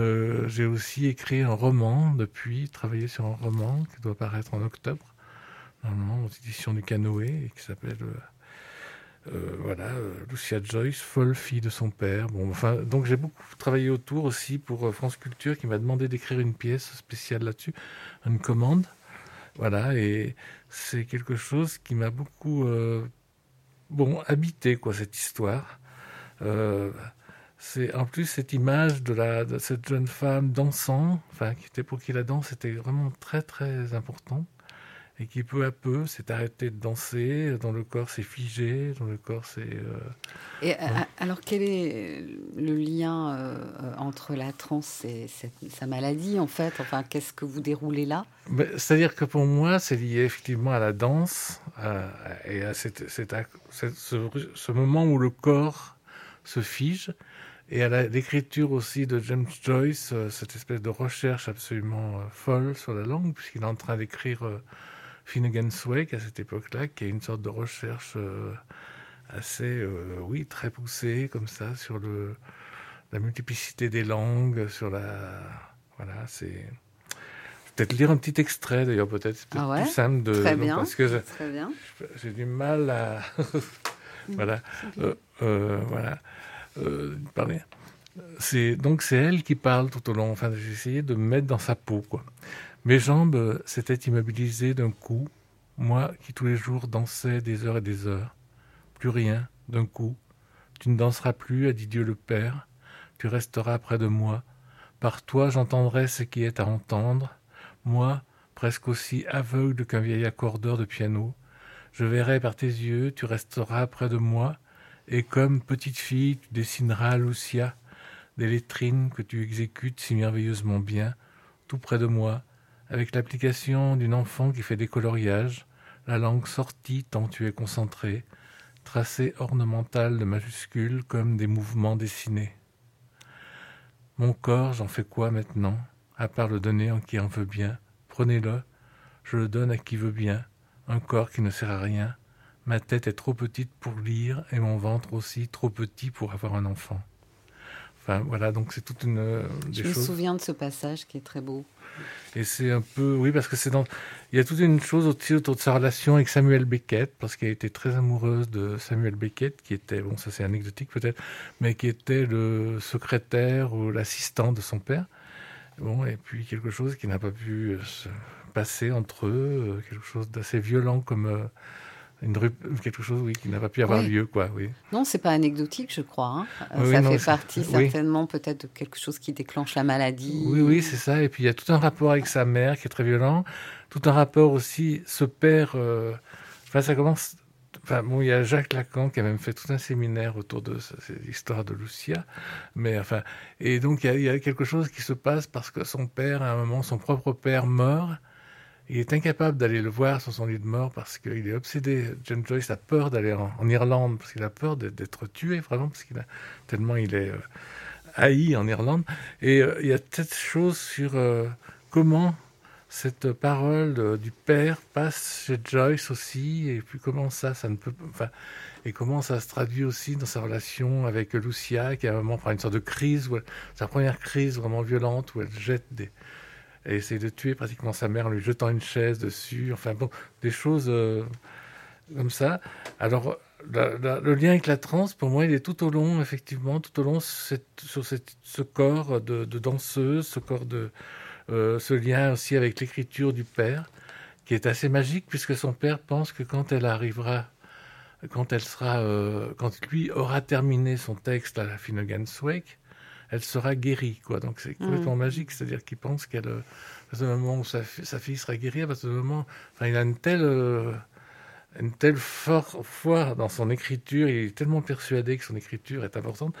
j'ai aussi écrit un roman depuis, travaillé sur un roman qui doit paraître en octobre, normalement aux éditions du Canoë, et qui s'appelle euh, voilà, euh, Lucia Joyce, folle fille de son père. Bon, enfin, donc j'ai beaucoup travaillé autour aussi pour euh, France Culture qui m'a demandé d'écrire une pièce spéciale là-dessus, une commande. Voilà, et c'est quelque chose qui m'a beaucoup bon habité quoi cette histoire. c'est en plus cette image de la cette jeune femme dansant, enfin qui était pour qui la danse était vraiment très très important et qui peu à peu s'est arrêté de danser, dont le corps s'est figé, dont le corps s'est... Euh, et euh, alors quel est le lien euh, entre la transe et sa maladie en fait? Enfin, qu'est-ce que vous déroulez là? C'est-à-dire que pour moi, c'est lié effectivement à la danse et à cette, ce, moment où le corps se fige et à l'écriture aussi de James Joyce, cette espèce de recherche absolument folle sur la langue, puisqu'il est en train d'écrire Finnegan's Wake à cette époque-là, qui est une sorte de recherche euh, assez, euh, oui, très poussée comme ça sur le, la multiplicité des langues, sur la, voilà, c'est peut-être lire un petit extrait d'ailleurs peut-être c'est ah plus simple de très bien, parce que j'ai du mal à voilà euh, voilà parler c'est donc c'est elle qui parle tout au long enfin j'ai essayé de me mettre dans sa peau quoi mes jambes s'étaient immobilisées d'un coup, moi qui tous les jours dansais des heures et des heures. Plus rien, d'un coup. Tu ne danseras plus, a dit Dieu le Père, tu resteras près de moi. Par toi j'entendrai ce qui est à entendre. Moi, presque aussi aveugle qu'un vieil accordeur de piano, je verrai par tes yeux, tu resteras près de moi, et comme petite fille, tu dessineras Lucia, des lettrines que tu exécutes si merveilleusement bien, tout près de moi, avec l'application d'une enfant qui fait des coloriages, la langue sortie tant tu es concentré, tracé ornemental de majuscules comme des mouvements dessinés. Mon corps, j'en fais quoi maintenant, à part le donner en qui en veut bien? Prenez-le, je le donne à qui veut bien, un corps qui ne sert à rien. Ma tête est trop petite pour lire et mon ventre aussi trop petit pour avoir un enfant. Enfin voilà, donc c'est toute une. Euh, je me souviens de ce passage qui est très beau. Et c'est un peu, oui, parce que c'est dans, il y a toute une chose aussi autour de sa relation avec Samuel Beckett, parce qu'elle était très amoureuse de Samuel Beckett, qui était, bon, ça c'est anecdotique peut-être, mais qui était le secrétaire ou l'assistant de son père. Bon, et puis quelque chose qui n'a pas pu se passé entre eux, quelque chose d'assez violent comme une quelque chose oui, qui n'a pas pu avoir lieu. Quoi, oui. Non, c'est pas anecdotique, je crois. Hein. ça fait partie certainement peut-être de quelque chose qui déclenche la maladie. Oui, oui, c'est ça. Et puis il y a tout un rapport avec sa mère qui est très violent. Tout un rapport aussi, ce père. Euh, enfin, ça commence. Enfin, bon, il y a Jacques Lacan qui a même fait tout un séminaire autour de l'histoire de Lucia. Mais enfin, et donc il y, a, il y, a, quelque chose qui se passe parce que son père, à un moment, son propre père meurt. Il est incapable d'aller le voir sur son lit de mort parce qu'il est obsédé. John Joyce a peur d'aller en, Irlande parce qu'il a peur d'être tué, vraiment, parce qu'il a tellement il est euh, haï en Irlande. Et euh, il y a cette chose sur euh, comment cette parole du père passe chez Joyce aussi, et puis comment ça, ça ne peut, enfin, et comment ça se traduit aussi dans sa relation avec Lucia, qui à un moment prend une sorte de crise, sa première crise vraiment violente où elle jette des et essaie de tuer pratiquement sa mère en lui jetant une chaise dessus. Enfin bon, des choses euh, comme ça. Alors, le lien avec la transe, pour moi, il est tout au long, effectivement, tout au long sur cette, ce corps de, danseuse, ce corps de. Euh, ce lien aussi avec l'écriture du père, qui est assez magique, puisque son père pense que quand elle arrivera quand elle sera, euh, quand lui aura terminé son texte à la Finnegan's Wake, elle sera guérie, quoi. Donc c'est complètement mm. magique, c'est-à-dire qu'il pense qu'elle, euh, ce moment où sa, fille sera guérie, à ce moment, enfin, il a une telle, euh, une telle foi dans son écriture, il est tellement persuadé que son écriture est importante.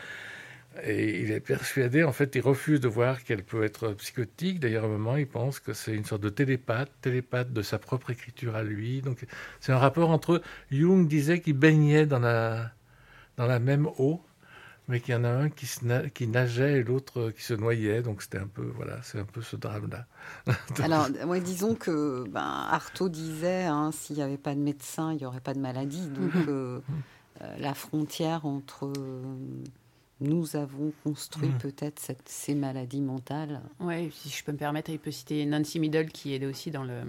Et il est persuadé, en fait, il refuse de voir qu'elle peut être psychotique. D'ailleurs, à un moment, il pense que c'est une sorte de télépathe, télépathe de sa propre écriture à lui. Donc, c'est un rapport entre. Jung disait qu'il baignait dans la, dans la même eau mais qu'il y en a un qui, qui nageait et l'autre qui se noyait. Donc c'était un peu, voilà, c'est un peu ce drame-là. Alors, ouais, disons que ben, Artaud disait, hein, s'il n'y avait pas de médecin, il n'y aurait pas de maladie. Donc mhm. euh, euh, la frontière entre nous avons construit mmh. peut-être ces maladies mentales. Oui, si je peux me permettre, il peut citer Nancy Middle qui est aussi dans le,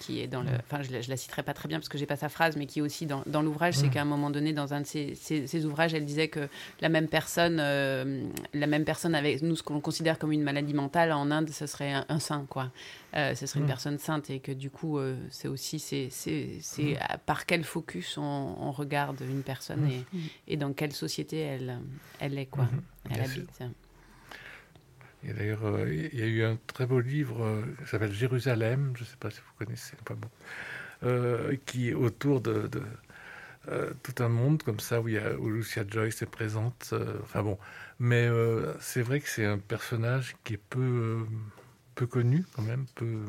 qui est dans le, mmh. enfin je, je la citerai pas très bien parce que j'ai pas sa phrase, mais qui est aussi dans, dans l'ouvrage, c'est mmh. qu'à un moment donné, dans un de ses, ouvrages, elle disait que la même personne, euh, la même personne avec nous ce qu'on considère comme une maladie mentale en Inde, ce serait un, un saint, quoi. Euh, ce serait une personne sainte et que du coup, euh, c'est aussi c'est, c'est, par quel focus on, regarde une personne et, et, dans quelle société elle, elle est, quoi, elle habite. Et d'ailleurs, euh, il y a eu un très beau livre qui s'appelle Jérusalem, je ne sais pas si vous connaissez, pas bon, qui est autour de, de tout un monde comme ça où, il y a, où Lucia Joyce est présente. enfin bon, mais c'est vrai que c'est un personnage qui est peu peu connu quand même, peu,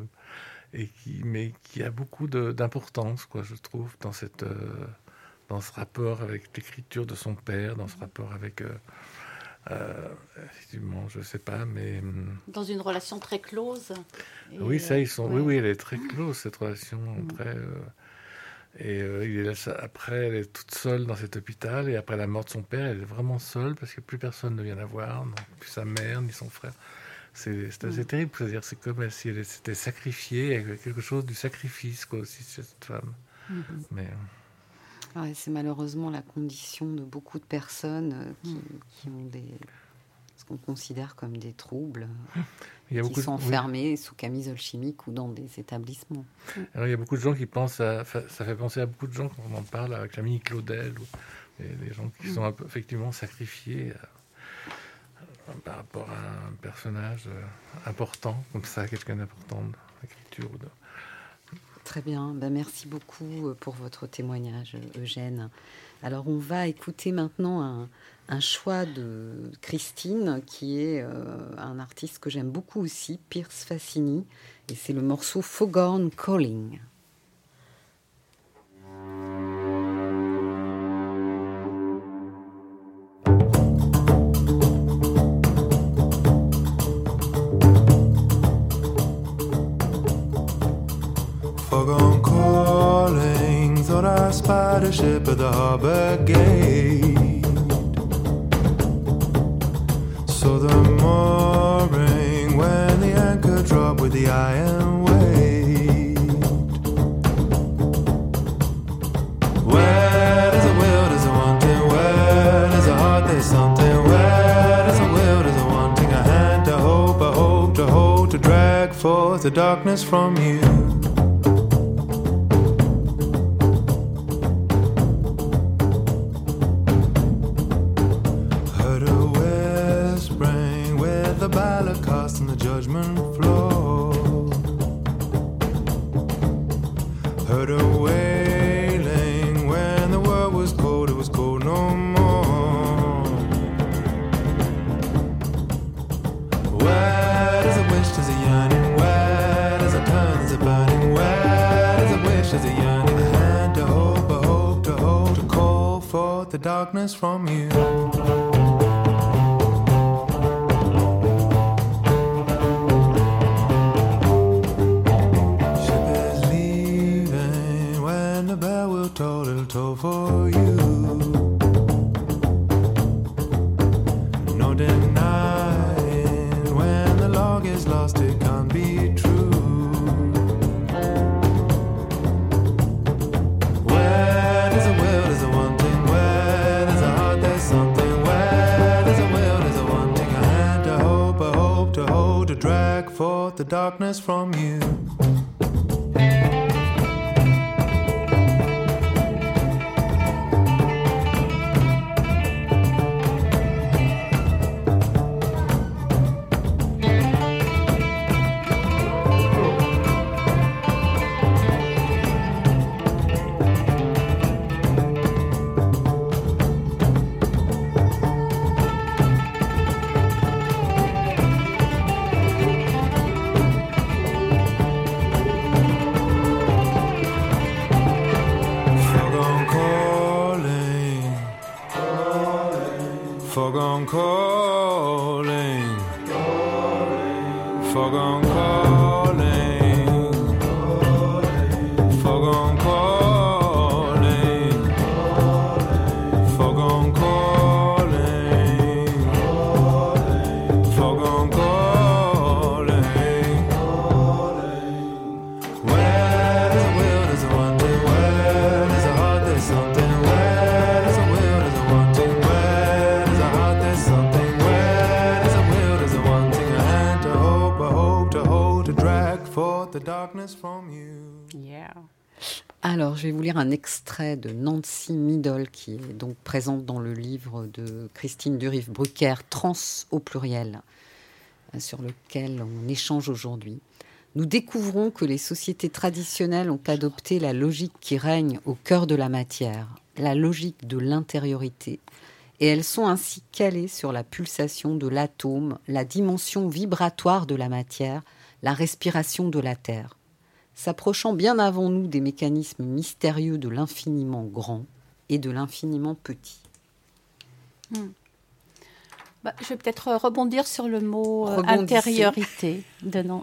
et qui, mais qui a beaucoup d'importance, quoi, je trouve, dans, cette, euh, dans ce rapport avec l'écriture de son père, dans ce rapport avec... Euh, euh, effectivement, je sais pas, mais hum, dans une relation très close. oui, ça, ils sont. Oui, oui, elle est très close cette relation. Mm. Très, et il est après, elle est toute seule dans cet hôpital. Et après la mort de son père, elle est vraiment seule parce que plus personne ne vient la voir, non plus sa mère ni son frère. C'est assez mm. terrible, c'est-à-dire c'est comme si elle s'était sacrifiée, quelque chose du sacrifice quoi aussi cette femme. Mm-hmm. Mais euh, c'est malheureusement la condition de beaucoup de personnes euh, qui, mm. qui ont des ce qu'on considère comme des troubles. Il y a qui sont enfermés sous camisole chimique ou dans des établissements. Alors il y a beaucoup de gens qui pensent, ça fait penser à beaucoup de gens quand on en parle avec Camille Claudel, ou des gens qui mm. sont effectivement sacrifiés par rapport à un personnage euh, important, comme ça, quelqu'un d'important de l'écriture. Très bien, ben, merci beaucoup euh, pour votre témoignage, Eugène. Alors on va écouter maintenant un, choix de Christine, qui est euh, un artiste que j'aime beaucoup aussi, Pierce Fassini, et c'est le morceau Foghorn Calling. Spider ship at the harbor gate. So the mooring when the anchor dropped with the iron weight. Where does a will, does a wanting? Where does a heart, there's something? Where does a will, does a wanting? A hand to hope, a hope to hold, to drag forth the darkness from you. Darkness from you. Darkness from you. Un extrait de Nancy Middle, qui est donc présente dans le livre de Christine Duriff-Brucker, Trans au pluriel, euh, sur lequel on échange aujourd'hui. Nous découvrons que les sociétés traditionnelles ont adopté la logique qui règne au cœur de la matière, la logique de l'intériorité, et elles sont ainsi calées sur la pulsation de l'atome, la dimension vibratoire de la matière, la respiration de la Terre s'approchant bien avant nous des mécanismes mystérieux de l'infiniment grand et de l'infiniment petit. Bah, je vais peut-être rebondir sur le mot euh, intériorité.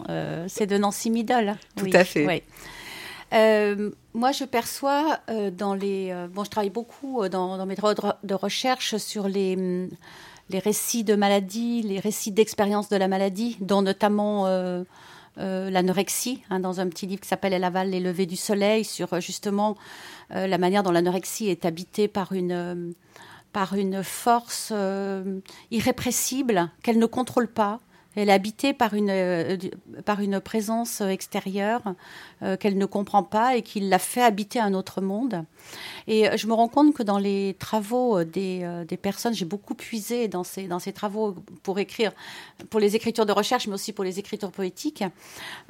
Euh, c'est de Nancy hein. Tout Oui, à fait. oui. Euh, moi, je perçois euh, dans les. euh, bon, je travaille beaucoup euh, dans, dans mes travaux de, re- de recherche sur les, hum, les récits de maladie, les récits d'expérience de la maladie, dont notamment euh, l'anorexie, hein, dans un petit livre qui s'appelle Elle avale les levées du soleil, sur euh, justement euh, la manière dont l'anorexie est habitée par une. par une force irrépressible qu'elle ne contrôle pas. Elle est habitée par une, par une présence extérieure euh, qu'elle ne comprend pas et qui l'a fait habiter un autre monde. Et euh, je me rends compte que dans les travaux euh, des, euh, des personnes, j'ai beaucoup puisé dans ces, dans ces travaux pour écrire, pour les écritures de recherche, mais aussi pour les écritures poétiques.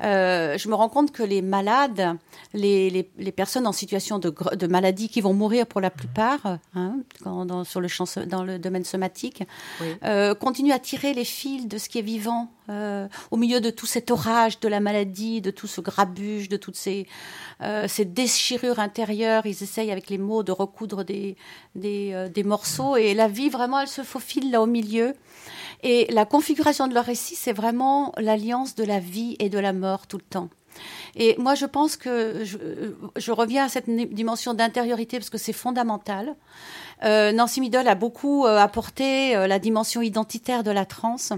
Euh, je me rends compte que les malades, les, les, les personnes en situation de, de maladie qui vont mourir pour la plupart, hein, quand- dans, sur le champ, dans le domaine somatique, Oui. euh, continuent à tirer les fils de ce qui est vivant au milieu de tout cet orage de la maladie, de tout ce grabuge, de toutes ces, euh, ces déchirures intérieures. Ils essayent avec les mots de recoudre des, des, euh, des morceaux et la vie, vraiment, elle se faufile là au milieu. Et la configuration de leur récit, c'est vraiment l'alliance de la vie et de la mort tout le temps. Et moi, je pense que je, je reviens à cette dimension d'intériorité parce que c'est fondamental. Euh, Nancy Middle a beaucoup euh, apporté euh, la dimension identitaire de la transe.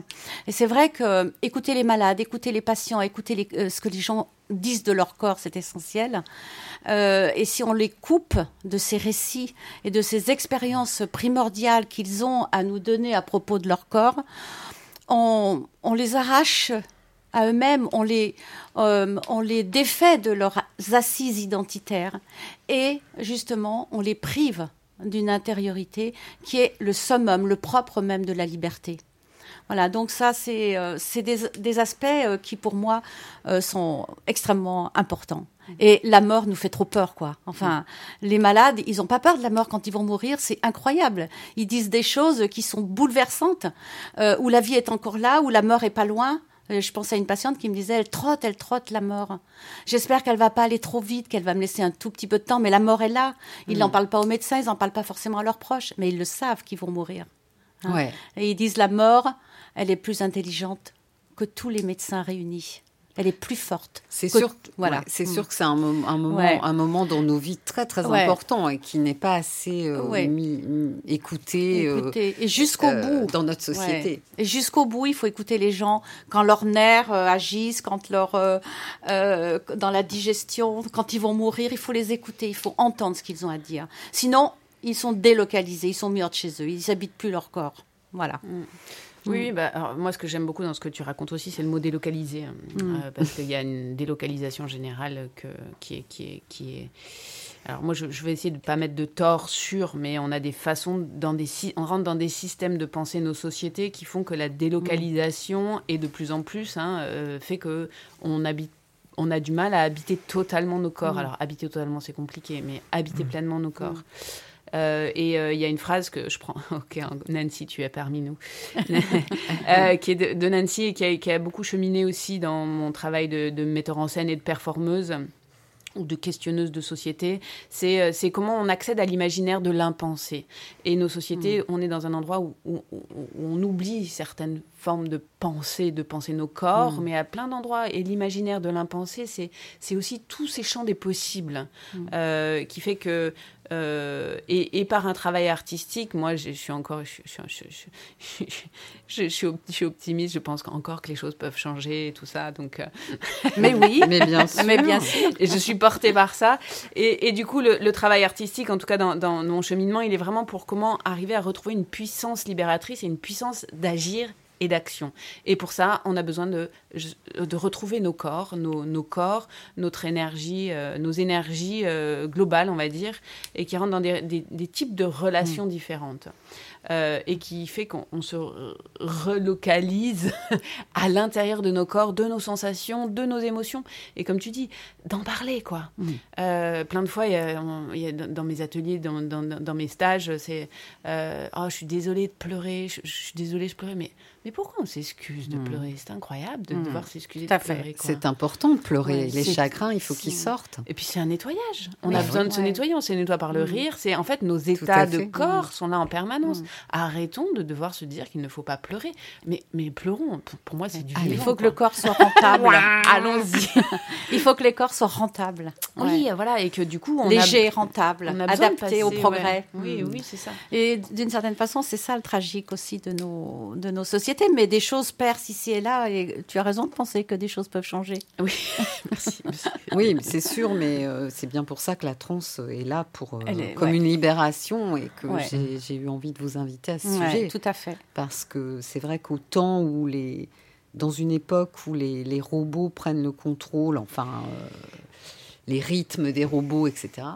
Et c'est vrai que euh, écouter les malades, écouter les patients, écouter euh, ce que les gens disent de leur corps, c'est essentiel. Euh, et si on les coupe de ces récits et de ces expériences primordiales qu'ils ont à nous donner à propos de leur corps, on les arrache à eux-mêmes, on les, euh, on les défait de leurs assises identitaires et justement on les prive d'une intériorité qui est le summum, le propre même de la liberté. Voilà, donc ça, c'est euh, c'est des, des aspects euh, qui, pour moi, euh, sont extrêmement importants. Et la mort nous fait trop peur, quoi. Enfin, les malades, ils n'ont pas peur de la mort quand ils vont mourir, c'est incroyable. Ils disent des choses qui sont bouleversantes, euh, où la vie est encore là, où la mort est pas loin. Euh, Je pense à une patiente qui me disait, elle trotte, elle trotte la mort. J'espère qu'elle va pas aller trop vite, qu'elle va me laisser un tout petit peu de temps, mais la mort est là. Ils n'en parlent pas aux médecins, ils n'en parlent pas forcément à leurs proches, mais ils le savent qu'ils vont mourir. Hein. Ouais. Et ils disent la mort, elle est plus intelligente que tous les médecins réunis. Elle est plus forte. C'est sûr, voilà. ouais, c'est Mm. sûr que c'est un, mom- un moment, Ouais. un moment dans nos vies très très Ouais. important et qui n'est pas assez euh, mis- écouté, euh, Écoutez, et jusqu'au euh, bout. dans notre société. Et jusqu'au bout, il faut écouter les gens quand leurs nerfs agissent, quand leur dans la digestion, quand ils vont mourir, il faut les écouter, il faut entendre ce qu'ils ont à dire. Sinon, ils sont délocalisés, ils sont mis hors de chez eux, ils habitent plus leur corps. Voilà. Oui, oui, bah, alors, moi, ce que j'aime beaucoup dans ce que tu racontes aussi, c'est le mot délocalisé. hein. Euh, parce qu'il y a une délocalisation générale que, qui, est, qui, est, qui est. Alors, moi, je, je vais essayer de ne pas mettre de tort sur, mais on a des façons, dans des, on rentre dans des systèmes de pensée, nos sociétés, qui font que la délocalisation, et de plus en plus, hein, euh, fait que on habite on a du mal à habiter totalement nos corps. Alors, habiter totalement, c'est compliqué, mais habiter pleinement nos corps. Euh, et euh, il y a une phrase que je prends. Ok, hein, Nancy, tu es parmi nous. Euh, qui est de, de Nancy et qui a, qui a beaucoup cheminé aussi dans mon travail de, de metteur en scène et de performeuse ou de questionneuse de société, c'est comment on accède à l'imaginaire de l'impensé. Et nos sociétés, on est dans un endroit où, où- où- où on oublie certaines formes de pensée, de penser nos corps, mais à plein d'endroits. Et l'imaginaire de l'impensé, c'est aussi tous ces champs des possibles euh, qui fait que euh, et, et par un travail artistique, moi, je, je suis encore, je, je- je- suis optimiste. Je pense encore que les choses peuvent changer et tout ça. Donc, euh, Mais oui, Mais bien sûr. mais bien sûr. et je suis portée par ça. Et, et du coup, le, le travail artistique, en tout cas dans, dans mon cheminement, il est vraiment pour comment arriver à retrouver une puissance libératrice et une puissance d'agir et d'action. Et pour ça, on a besoin de, de retrouver nos corps, nos, nos corps, notre énergie, euh, nos énergies euh, globales, on va dire, et qui rentrent dans des, des- des types de relations différentes. Euh, et qui fait qu'on on se re- relocalise à l'intérieur de nos corps, de nos sensations, de nos émotions. Et comme tu dis, d'en parler, quoi. Euh, plein de fois, il y a, on- il y a dans mes ateliers, dans, dans- dans mes stages, c'est euh, Oh, je suis désolée de pleurer, je, je suis désolée de pleurer, mais, mais pourquoi on s'excuse de pleurer? C'est incroyable de devoir s'excuser de fait. pleurer. C'est important de pleurer. Ouais, les chagrins, il faut qu'ils sortent. Et puis c'est un nettoyage. On a besoin de se nettoyer. On se nettoie par le Mm. rire. C'est en fait nos états de corps sont là en permanence. Arrêtons de devoir se dire qu'il ne faut pas pleurer. Mais mais pleurons. Pour, moi, c'est du. Ah, Il faut que le corps soit rentable. Allons-y. Il faut que les corps soient rentables. Oui, voilà, et que du coup, on Léger, a, rentable, on a adapté au progrès. ouais. Oui, oui, c'est ça. Et d'une certaine façon, c'est ça le tragique aussi de nos, de nos sociétés. Mais des choses percent ici et là. Et tu as raison de penser que des choses peuvent changer. Oui, merci. merci. Oui, c'est sûr, mais euh, c'est bien pour ça que la transe est là pour euh, est- comme ouais. une libération et que Ouais. j'ai eu envie de vous inviter à ce Ouais, sujet tout à fait. parce que c'est vrai qu'au temps où les dans une époque où les, les robots prennent le contrôle, enfin euh, les rythmes des robots, etc.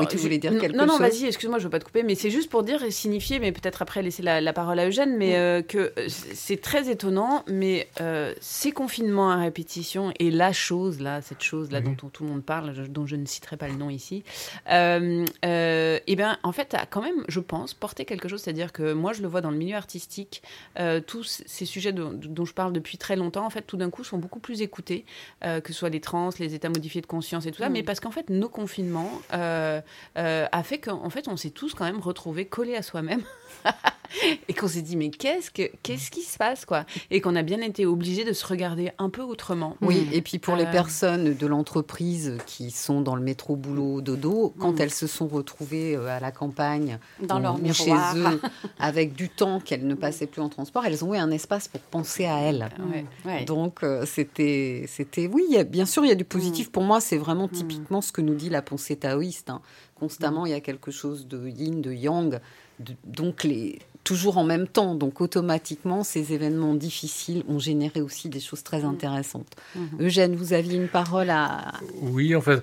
Oui, tu voulais dire non, quelque non, non, chose? vas-y, excuse-moi, je veux pas te couper, mais c'est juste pour dire et signifier, mais peut-être après laisser la, la parole à Eugène, mais euh, que euh, c'est très étonnant, mais euh, ces confinements à répétition et la chose là, cette chose là Oui. dont tout le monde parle, dont je ne citerai pas le nom ici, euh, et ben en fait a quand même, je pense, porté quelque chose, c'est-à-dire que moi je le vois dans le milieu artistique, tous ces sujets dont, dont je parle depuis très longtemps, en fait, tout d'un coup sont beaucoup plus écoutés, que ce soit les trans, les états modifiés de conscience et tout ça, mais parce qu'en fait nos confinements euh, euh, a fait qu'en fait on s'est tous quand même retrouvés collés à soi-même et qu'on s'est dit mais qu'est-ce que qu'est-ce qui se passe quoi? Et qu'on a bien été obligés de se regarder un peu autrement. Oui, et puis pour les Euh. personnes de l'entreprise qui sont dans le métro boulot dodo, quand Mm. elles se sont retrouvées euh, à la campagne, Dans ou- leur ou chez miroir. eux, avec du temps qu'elles ne passaient plus en transport, elles ont eu un espace pour penser à elles. Donc euh, c'était, c'était, oui, bien sûr, il y a du positif. Pour moi, c'est vraiment typiquement ce que nous dit la pensée taoïste. hein. Constamment, il y a quelque chose de yin, de yang, de- donc les, toujours en même temps. Donc automatiquement, ces événements difficiles ont généré aussi des choses très intéressantes. Eugène, vous aviez une parole à. Oui, en fait.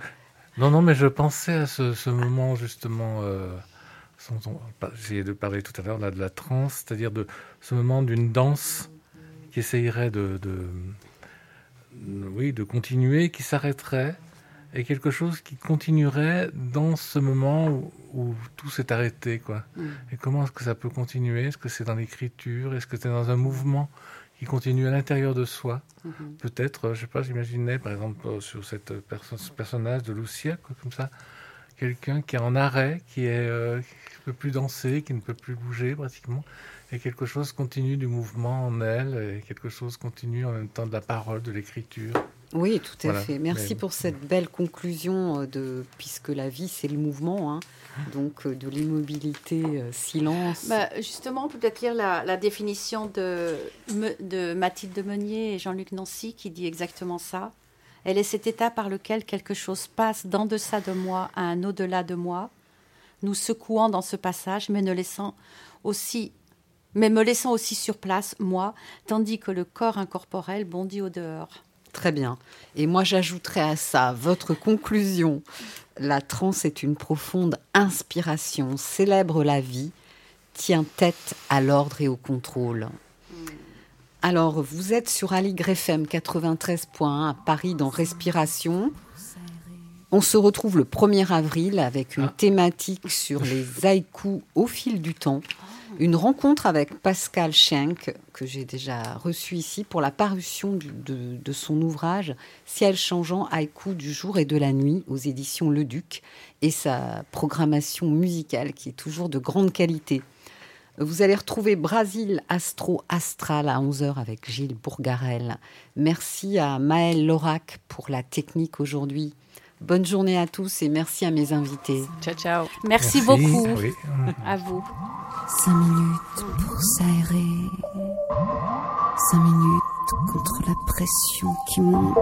Non, non, mais je pensais à ce, ce moment justement. Euh, J'ai de parler tout à l'heure de la transe, c'est-à-dire de ce moment d'une danse qui essayerait de, de- oui, de continuer, qui s'arrêterait, et quelque chose qui continuerait dans ce moment où, où tout s'est arrêté, quoi. Mm. Et comment est-ce que ça peut continuer? Est-ce que c'est dans l'écriture? Est-ce que c'est dans un mouvement qui continue à l'intérieur de soi? Mhm. Peut-être, euh, je sais pas, j'imaginais par exemple euh, sur cette perso- ce personnage de Lucia, quoi, comme ça, quelqu'un qui est en arrêt, qui est euh, qui peut plus danser, qui ne peut plus bouger pratiquement, et quelque chose continue du mouvement en elle, et quelque chose continue en même temps de la parole, de l'écriture. Oui, tout à Voilà. fait. Merci Mais- pour cette belle conclusion euh, de puisque la vie c'est le mouvement, hein. donc euh, de l'immobilité, euh, silence. Bah, justement, on peut peut-être lire la, la définition de, Me- de Mathilde Meunier et Jean-Luc Nancy qui dit exactement ça. Elle est cet état par lequel quelque chose passe d'en deçà de moi à un au-delà de moi, nous secouant dans ce passage, mais ne laissant aussi, mais me laissant aussi sur place, moi, tandis que le corps incorporel bondit au dehors. Très bien. Et moi, j'ajouterais à ça votre conclusion. La transe est une profonde inspiration, célèbre la vie, tient tête à l'ordre et au contrôle. Alors, vous êtes sur Aligre FM 93.1 à Paris dans Respiration. On se retrouve le 1er avril avec une thématique sur les haïkus au fil du temps. Une rencontre avec Pascal Schenk, que j'ai déjà reçu ici pour la parution de son ouvrage Ciel changeant haïku du jour et de la nuit aux éditions Le Duc et sa programmation musicale qui est toujours de grande qualité. Vous allez retrouver Brasil Astro Astral à 11h avec Gilles Bourgarel. Merci à Maël Lorac pour la technique aujourd'hui. Bonne journée à tous et merci à mes invités. Ciao, ciao. Merci, merci beaucoup ah à vous. 5 minutes pour s'aérer. 5 minutes contre la pression qui monte.